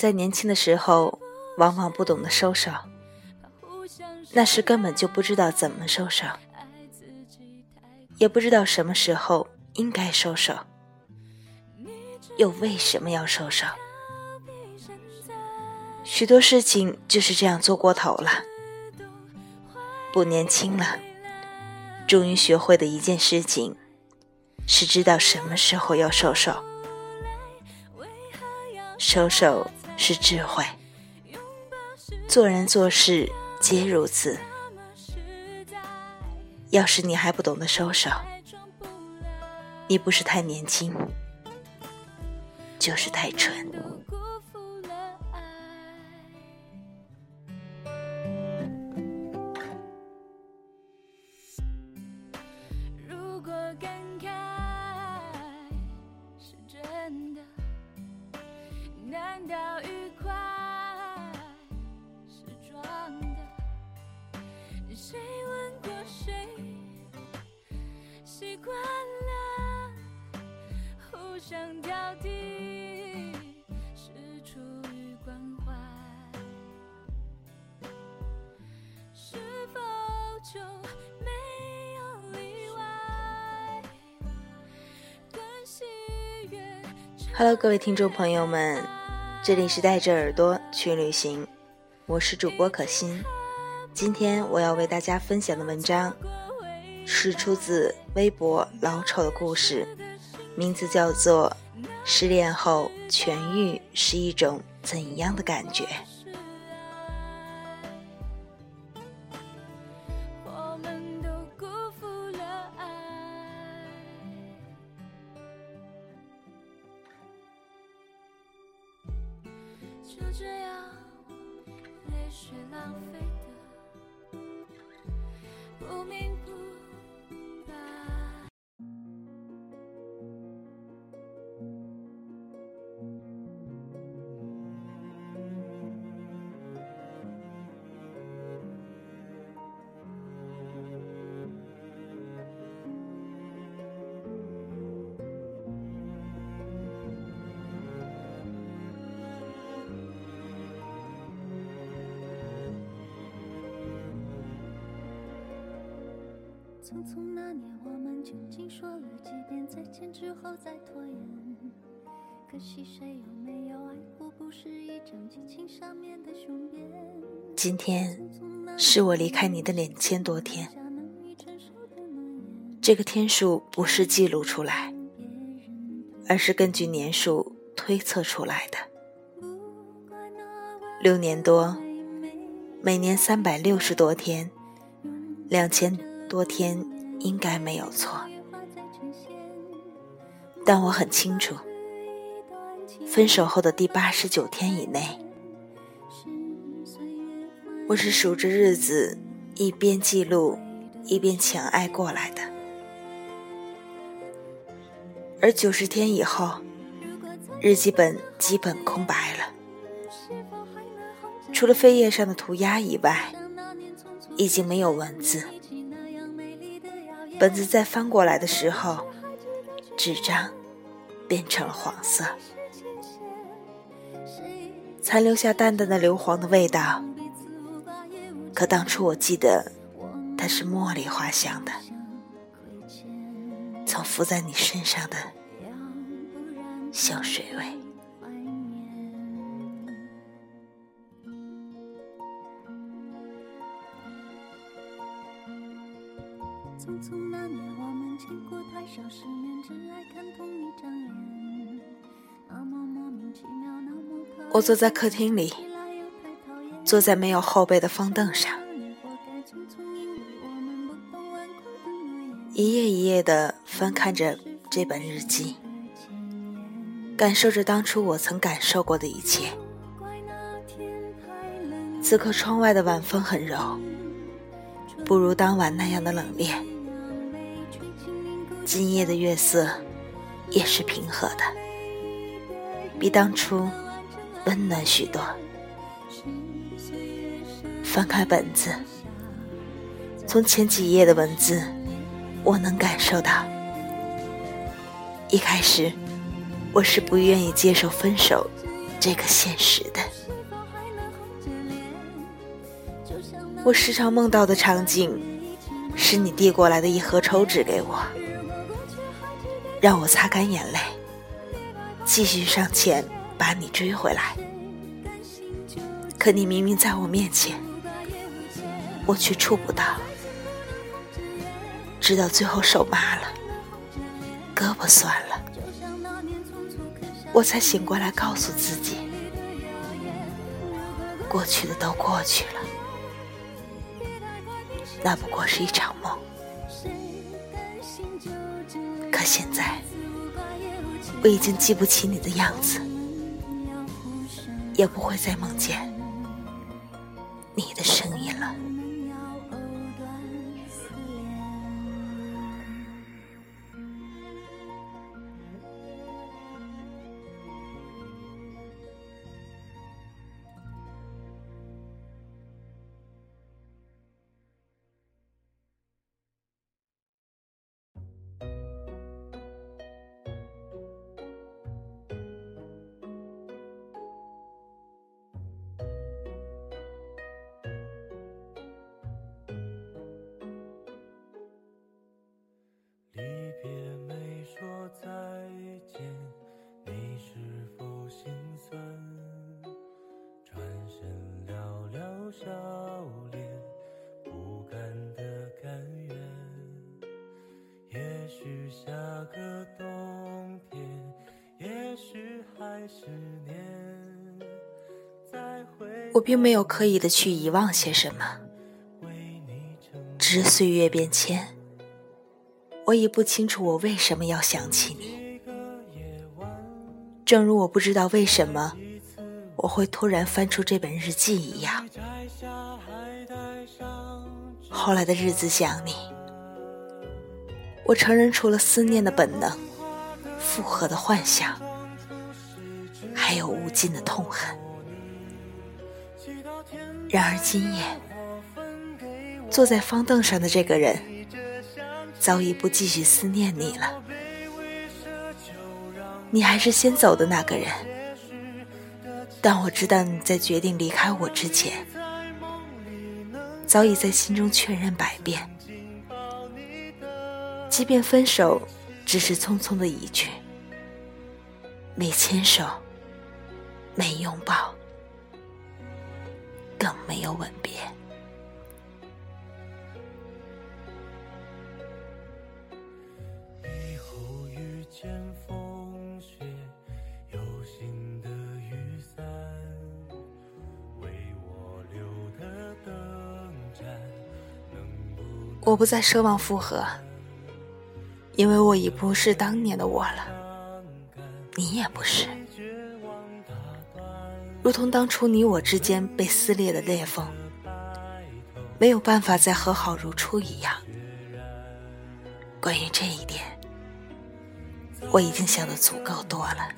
在年轻的时候，往往不懂得收手，那时根本就不知道怎么收手，也不知道什么时候应该收手，又为什么要收手？许多事情就是这样做过头了。不年轻了，终于学会的一件事情，是知道什么时候要收手。收手是智慧，做人做事皆如此。要是你还不懂得收手，你不是太年轻，就是太蠢。难道谁问过谁习惯了互相挑剔是出于关怀是否就没有例外 hello 各位听众朋友们这里是带着耳朵去旅行我是主播可欣今天我要为大家分享的文章是出自微博老丑的故事，名字叫做《失恋后痊愈是一种怎样的感觉》。就这样不明匆匆那年，我们究竟说了几遍再见之后再拖延？可惜谁有没有爱过？不是一张激情上面的雄辩。今天是我离开你的两千多天，这个天数不是记录出来，而是根据年数推测出来的。六年多，每年三百六十多天，两千。多天应该没有错，但我很清楚，分手后的第八十九天以内，我是数着日子，一边记录，一边强爱过来的。而九十天以后，日记本基本空白了，除了扉页上的涂鸦以外，已经没有文字。本子再翻过来的时候，纸张变成了黄色，残留下淡淡的硫磺的味道。可当初我记得，它是茉莉花香的，曾浮在你身上的香水味。我坐在客厅里，坐在没有后背的方凳上，一页一页的翻看着这本日记，感受着当初我曾感受过的一切。此刻窗外的晚风很柔，不如当晚那样的冷冽。今夜的月色也是平和的，比当初。温暖许多。翻开本子，从前几页的文字我能感受到，一开始我是不愿意接受分手这个现实的。我时常梦到的场景，是你递过来的一盒抽纸给我，让我擦干眼泪，继续上前把你追回来。可你明明在我面前，我却触不到。直到最后手麻了，胳膊酸了，我才醒过来，告诉自己，过去的都过去了，那不过是一场梦。可现在，我已经记不起你的样子，也不会再梦见你的声音了。许下个冬天，也许还是年我并没有刻意的去遗忘些什么，只是岁月变迁，我已不清楚我为什么要想起你。正如我不知道为什么我会突然翻出这本日记一样。后来的日子想你，我承认除了思念的本能、复合的幻想，还有无尽的痛恨。然而今夜，坐在方凳上的这个人，早已不继续思念你了。你还是先走的那个人，但我知道你在决定离开我之前，早已在心中确认百遍。即便分手，只是匆匆的一句，没牵手，没拥抱。更没有吻别。我不再奢望复合，因为我已不是当年的我了，你也不是。如同当初你我之间被撕裂的裂缝，没有办法再和好如初一样。关于这一点，我已经想的足够多了。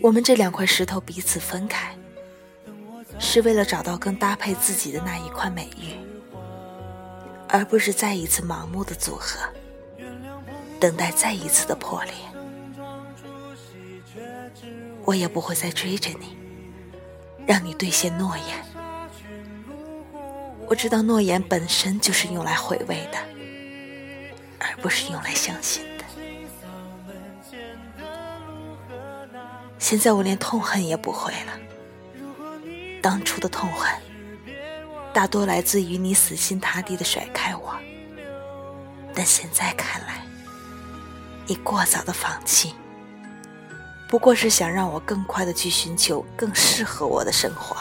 我们这两块石头彼此分开，是为了找到更搭配自己的那一块美玉，而不是再一次盲目的组合，等待再一次的破裂。我也不会再追着你，让你兑现诺言。我知道诺言本身就是用来回味的，而不是用来相信的。现在我连痛恨也不会了。当初的痛恨，大多来自于你死心塌地的甩开我，但现在看来，你过早的放弃。不过是想让我更快的去寻求更适合我的生活。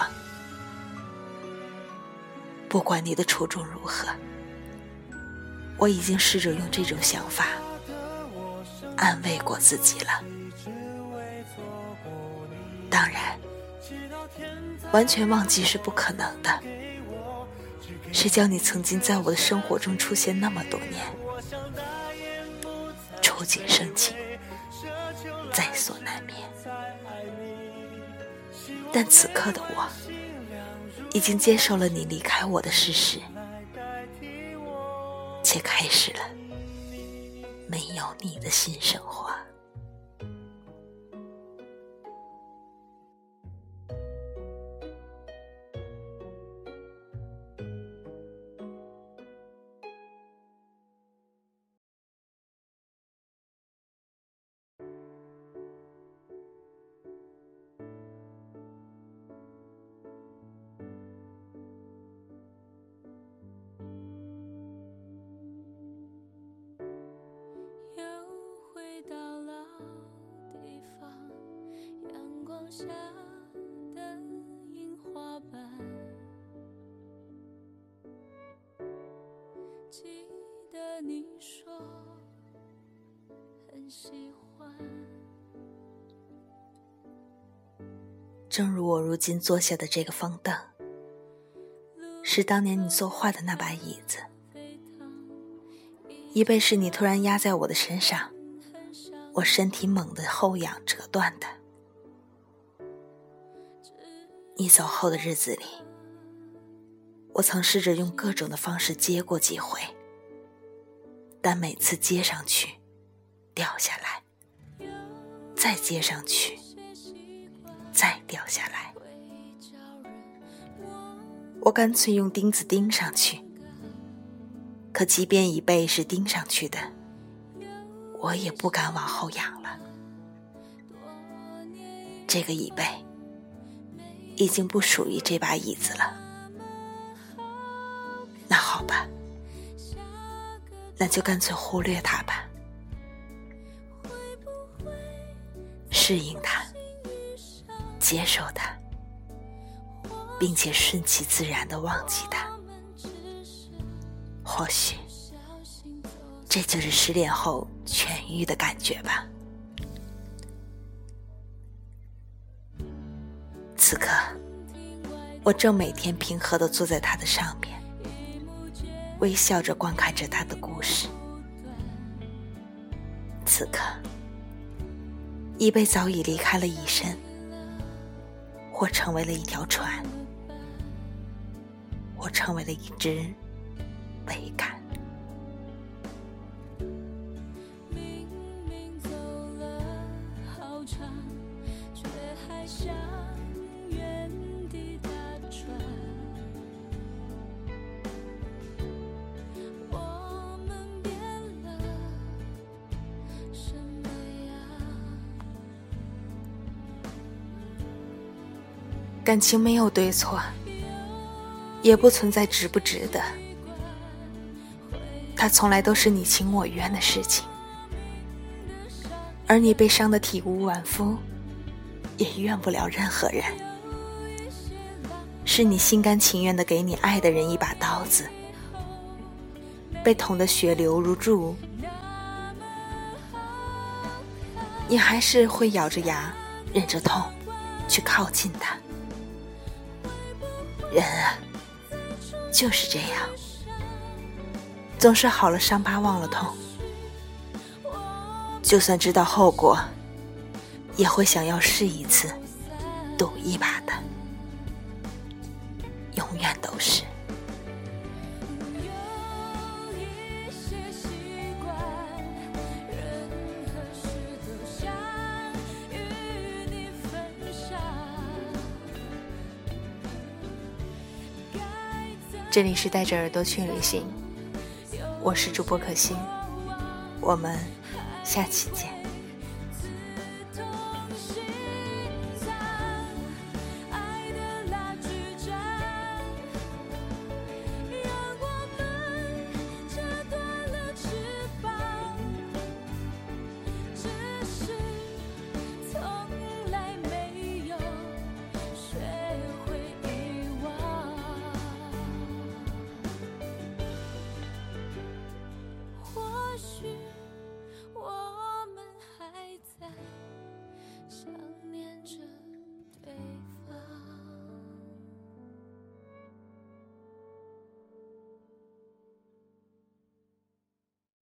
不管你的初衷如何，我已经试着用这种想法安慰过自己了。当然，完全忘记是不可能的。谁叫你曾经在我的生活中出现那么多年，触景生情。在所难免，但此刻的我已经接受了你离开我的事实。且开始了没有你的新生活。下的樱花瓣，记得你说很喜欢。正如我如今坐下的这个方凳，是当年你作画的那把椅子，椅背是你突然压在我的身上，我身体猛地后仰折断的。你走后的日子里，我曾试着用各种的方式接过几回，但每次接上去，掉下来，再接上去，再掉下来。我干脆用钉子钉上去，可即便椅背是钉上去的，我也不敢往后仰了。这个椅背。已经不属于这把椅子了。那好吧，那就干脆忽略它吧，适应它，接受它，并且顺其自然的忘记它。或许，这就是失恋后痊愈的感觉吧。此刻，我正每天平和的坐在他的上面，微笑着观看着他的故事。此刻，椅背早已离开了椅身，或成为了一条船，我成为了一只桅杆。感情没有对错，也不存在值不值得，它从来都是你情我愿的事情，而你被伤得体无完肤，也怨不了任何人，是你心甘情愿的给你爱的人一把刀子，被捅得血流如注，你还是会咬着牙，忍着痛，去靠近他。人啊，就是这样，总是好了伤疤忘了痛。就算知道后果，也会想要试一次，赌一把的，这里是带着耳朵去旅行，我是主播可心，我们下期见。